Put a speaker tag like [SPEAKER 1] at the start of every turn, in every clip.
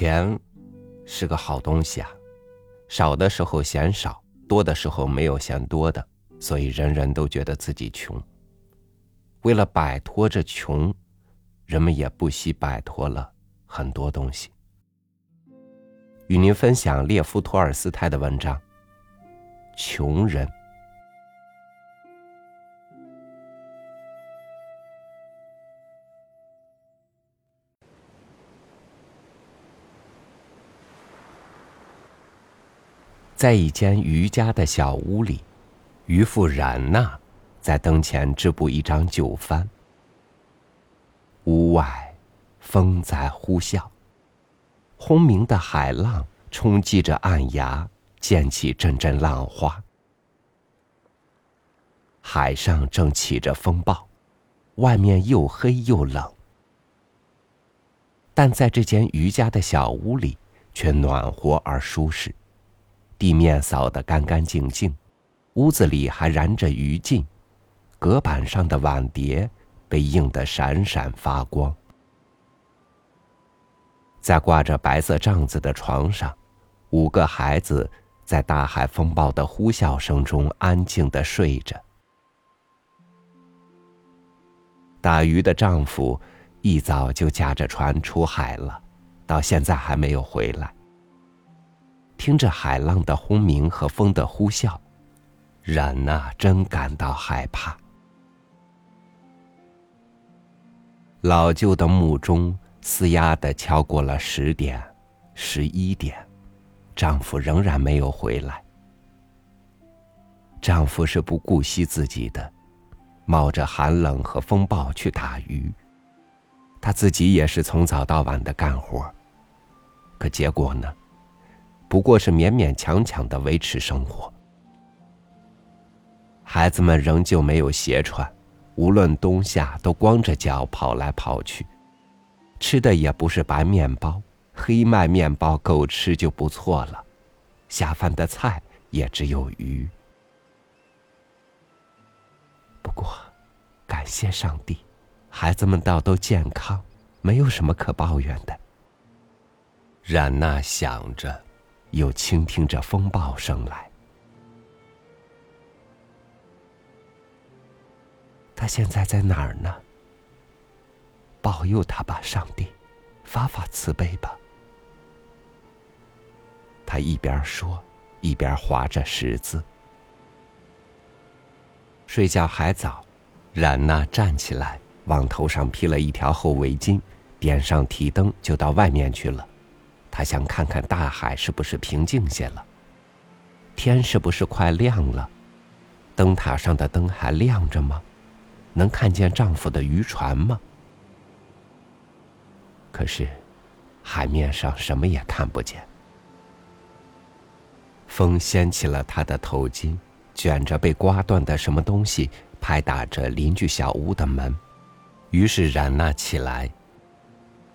[SPEAKER 1] 钱是个好东西啊，少的时候嫌少，多的时候没有嫌多的，所以人人都觉得自己穷。为了摆脱这穷，人们也不惜摆脱了很多东西。与您分享列夫·托尔斯泰的文章《穷人》。在一间渔家的小屋里，渔妇冉娜在灯前织布一张旧帆。屋外，风在呼啸，轰鸣的海浪冲击着岸崖，溅起阵阵浪花。海上正起着风暴，外面又黑又冷，但在这间渔家的小屋里，却暖和而舒适。地面扫得干干净净，屋子里还燃着余烬，隔板上的碗碟被映得闪闪发光。在挂着白色帐子的床上，五个孩子在大海风暴的呼啸声中安静的睡着。打鱼的丈夫一早就驾着船出海了，到现在还没有回来。听着海浪的轰鸣和风的呼啸，冉娜真感到害怕。老旧的木钟嘶哑的敲过了十点、十一点，丈夫仍然没有回来。丈夫是不顾惜自己的，冒着寒冷和风暴去打鱼，他自己也是从早到晚的干活。可结果呢？不过是勉勉强强的维持生活。孩子们仍旧没有鞋穿，无论冬夏都光着脚跑来跑去，吃的也不是白面包，黑麦面包够吃就不错了，下饭的菜也只有鱼。不过，感谢上帝，孩子们倒都健康，没有什么可抱怨的。冉娜想着。又倾听着风暴声来。他现在在哪儿呢？保佑他吧，上帝，发发慈悲吧。他一边说，一边划着十字。睡觉还早，冉娜站起来，往头上披了一条厚围巾，点上提灯，就到外面去了。他想看看大海是不是平静些了，天是不是快亮了，灯塔上的灯还亮着吗？能看见丈夫的渔船吗？可是，海面上什么也看不见。风掀起了他的头巾，卷着被刮断的什么东西，拍打着邻居小屋的门。于是冉娜起来。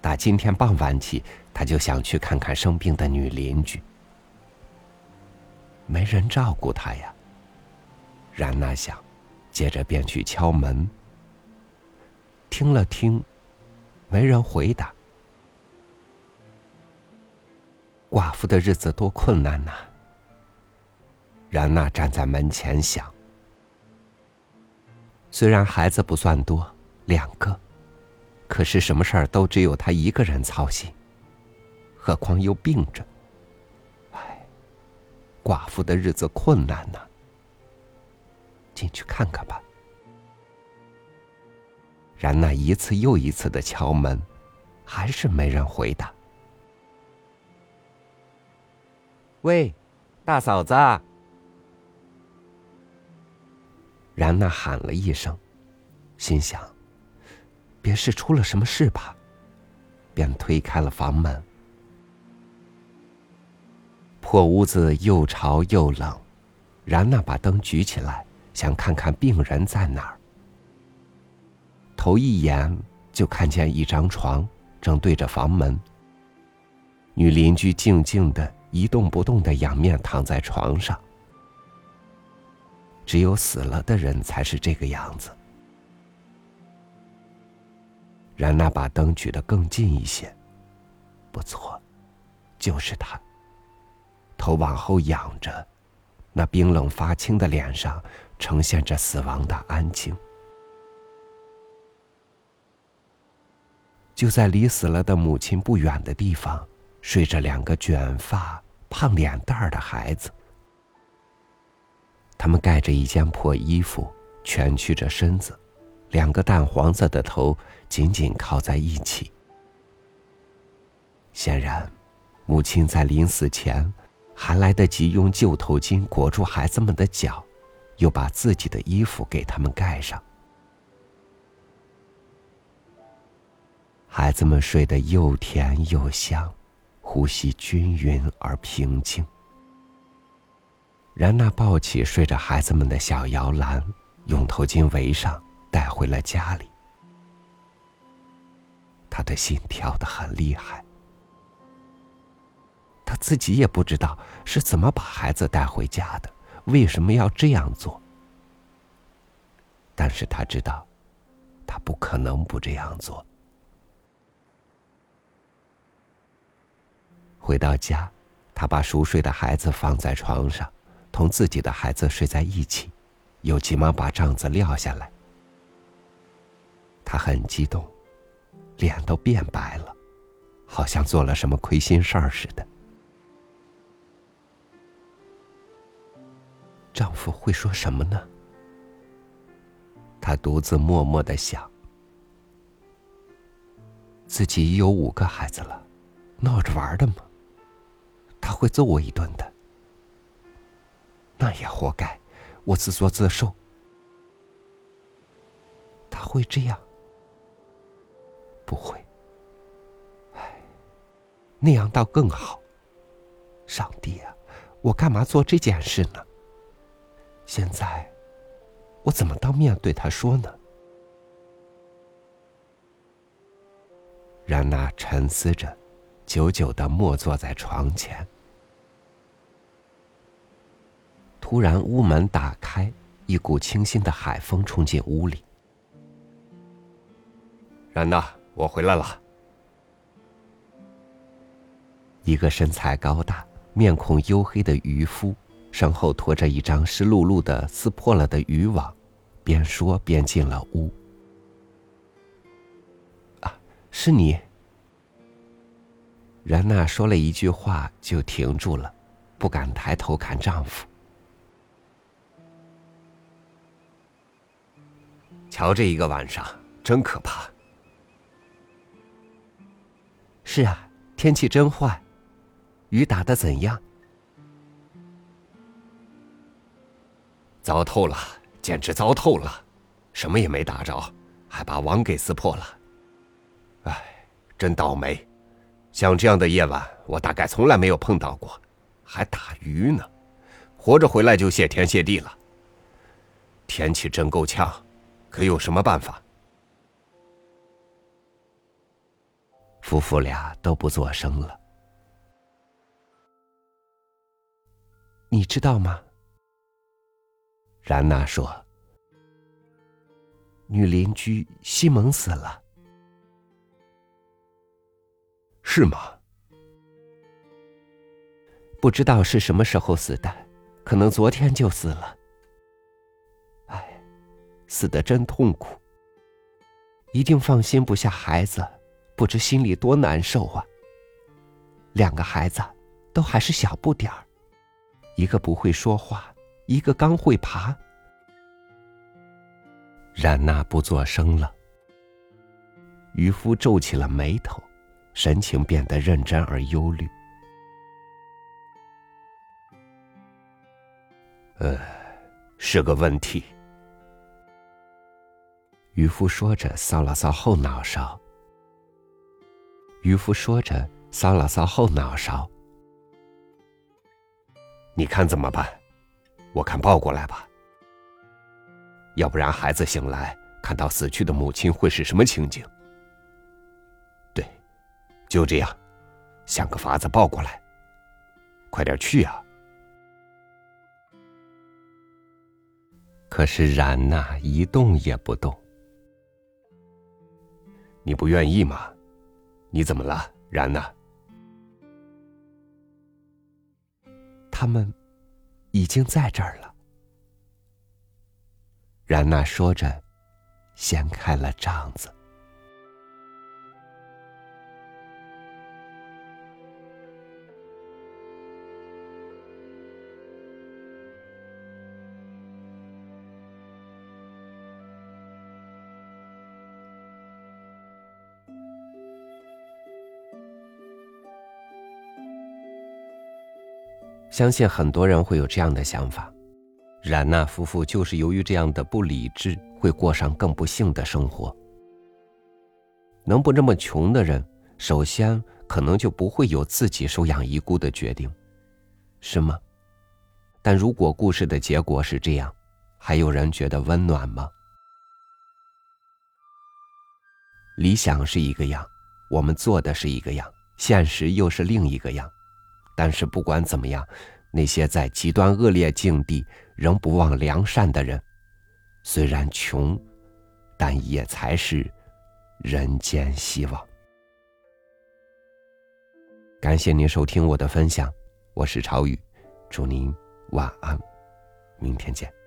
[SPEAKER 1] 打今天傍晚起。他就想去看看生病的女邻居，没人照顾他呀。冉娜想，接着便去敲门。听了听，没人回答。寡妇的日子多困难呐。冉娜站在门前想，虽然孩子不算多，两个，可是什么事儿都只有她一个人操心。何况又病着，唉，寡妇的日子困难呐。进去看看吧。然那一次又一次的敲门，还是没人回答。喂，大嫂子！然那喊了一声，心想，别是出了什么事吧，便推开了房门。破屋子又潮又冷，然娜把灯举起来，想看看病人在哪儿。头一眼就看见一张床，正对着房门。女邻居静静的一动不动的仰面躺在床上。只有死了的人才是这个样子。然娜把灯举得更近一些，不错，就是他。头往后仰着，那冰冷发青的脸上呈现着死亡的安静。就在离死了的母亲不远的地方，睡着两个卷发、胖脸蛋儿的孩子。他们盖着一件破衣服，蜷曲着身子，两个淡黄色的头紧紧靠在一起。显然，母亲在临死前。还来得及用旧头巾裹住孩子们的脚，又把自己的衣服给他们盖上。孩子们睡得又甜又香，呼吸均匀而平静。然娜抱起睡着孩子们的小摇篮，用头巾围上，带回了家里。他的心跳得很厉害。他自己也不知道是怎么把孩子带回家的，为什么要这样做？但是他知道，他不可能不这样做。回到家，他把熟睡的孩子放在床上，同自己的孩子睡在一起，又急忙把帐子撂下来。他很激动，脸都变白了，好像做了什么亏心事儿似的。丈夫会说什么呢？她独自默默的想，自己已有五个孩子了，闹着玩的吗？他会揍我一顿的，那也活该，我自作自受。他会这样？不会。唉，那样倒更好。上帝啊，我干嘛做这件事呢？现在，我怎么当面对他说呢？然娜沉思着，久久的默坐在床前。突然，屋门打开，一股清新的海风冲进屋里。然娜，我回来了。一个身材高大、面孔黝黑的渔夫。身后拖着一张湿漉漉的、撕破了的渔网，边说边进了屋。啊，是你。然娜说了一句话就停住了，不敢抬头看丈夫。瞧这一个晚上，真可怕。是啊，天气真坏，雨打的怎样？糟透了，简直糟透了，什么也没打着，还把网给撕破了。唉，真倒霉！像这样的夜晚，我大概从来没有碰到过，还打鱼呢，活着回来就谢天谢地了。天气真够呛，可有什么办法？夫妇俩都不作声了。你知道吗？然娜说：“女邻居西蒙死了，是吗？不知道是什么时候死的，可能昨天就死了。哎，死的真痛苦，一定放心不下孩子，不知心里多难受啊。两个孩子都还是小不点儿，一个不会说话。”一个刚会爬，冉娜不作声了。渔夫皱起了眉头，神情变得认真而忧虑。呃，是个问题。渔夫说着，搔了搔后脑勺。渔夫说着，搔了搔后脑勺。你看怎么办？我看抱过来吧，要不然孩子醒来看到死去的母亲会是什么情景？对，就这样，想个法子抱过来。快点去啊！可是冉娜一动也不动。你不愿意吗？你怎么了，冉娜？他们已经在这儿了。冉娜说着，掀开了帐子。相信很多人会有这样的想法：冉娜夫妇就是由于这样的不理智，会过上更不幸的生活。能不这么穷的人，首先可能就不会有自己收养遗孤的决定，是吗？但如果故事的结果是这样，还有人觉得温暖吗？理想是一个样，我们做的是一个样，现实又是另一个样。但是不管怎么样，那些在极端恶劣境地仍不忘良善的人，虽然穷，但也才是人间希望。感谢您收听我的分享，我是朝雨，祝您晚安，明天见。